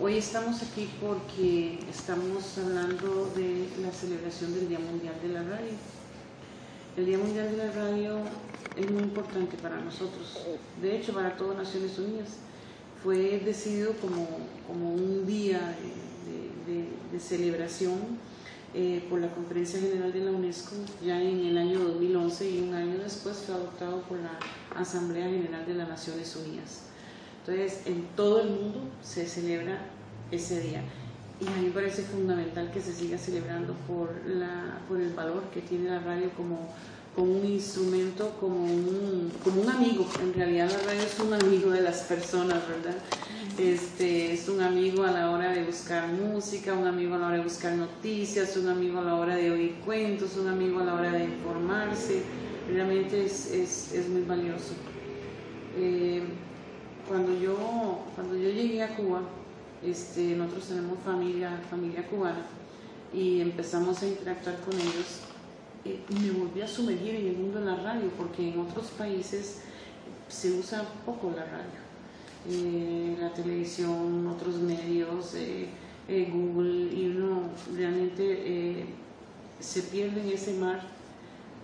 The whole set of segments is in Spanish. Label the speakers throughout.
Speaker 1: Hoy estamos aquí porque estamos hablando de la celebración del Día Mundial de la Radio. El Día Mundial de la Radio es muy importante para nosotros, de hecho para todas Naciones Unidas. Fue decidido como, como un día de, celebración eh, por la Conferencia General de la UNESCO ya en el año 2011 y un año después fue adoptado por la Asamblea General de las Naciones Unidas. Entonces, en todo el mundo se celebra ese día. Y a mí me parece fundamental que se siga celebrando por, el valor que tiene la radio como, un instrumento, como un, amigo. En realidad la radio es un amigo de las personas, ¿verdad? Este, es un amigo a la hora de buscar música, un amigo a la hora de buscar noticias, un amigo a la hora de oír cuentos, un amigo a la hora de informarse. Realmente es muy valioso. Eh, cuando yo, cuando yo llegué a Cuba, este, nosotros tenemos familia, familia cubana y empezamos a interactuar con ellos, eh, me volví a sumergir en el mundo de la radio, porque en otros países se usa poco la radio. Eh, la televisión, otros medios, eh, Google, y uno realmente se pierde en ese mar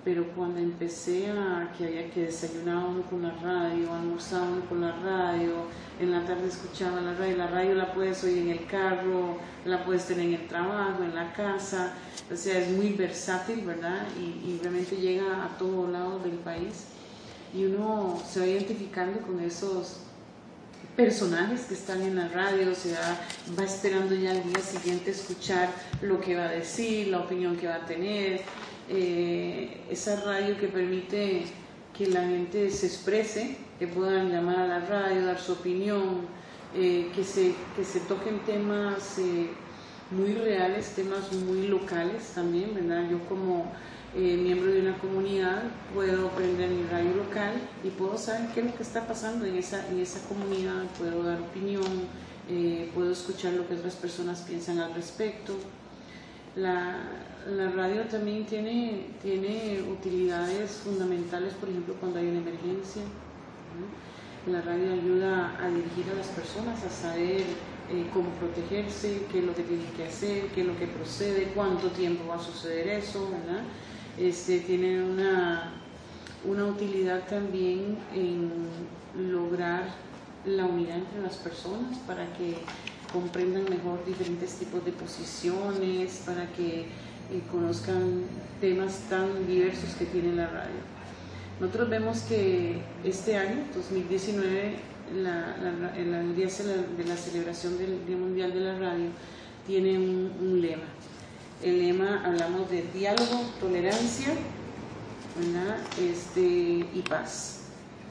Speaker 1: pero cuando empecé a que había que desayunar uno con la radio, almorzar uno con la radio, en la tarde escuchaba la radio, la radio la puedes oír en el carro, la puedes tener en el trabajo, en la casa, o sea, es muy versátil, ¿verdad? Y, realmente llega a todos lados del país y uno se va identificando con esos personajes que están en la radio, se va, va esperando ya al día siguiente escuchar lo que va a decir, la opinión que va a tener, eh, esa radio que permite que la gente se exprese, que puedan llamar a la radio, dar su opinión, eh, que, se, que se toquen temas eh, muy reales, temas muy locales también, ¿verdad? Yo como miembro de una comunidad puedo prender mi radio local y puedo saber qué es lo que está pasando en esa, en esa comunidad, puedo dar opinión, puedo escuchar lo que otras personas piensan al respecto. La, la radio también tiene, tiene utilidades fundamentales, por ejemplo, cuando hay una emergencia. La radio ayuda a dirigir a las personas a saber eh, cómo protegerse, qué es lo que tienen que hacer, qué es lo que procede, cuánto tiempo va a suceder eso, ¿verdad? Este, tiene una, una utilidad también en lograr la unidad entre las personas para que comprendan mejor diferentes tipos de posiciones, para que y conozcan temas tan diversos que tiene la radio. Nosotros vemos que este año, 2019, la, el día de la celebración del Día Mundial de la Radio tiene un, lema. El lema hablamos de diálogo, tolerancia este, y paz.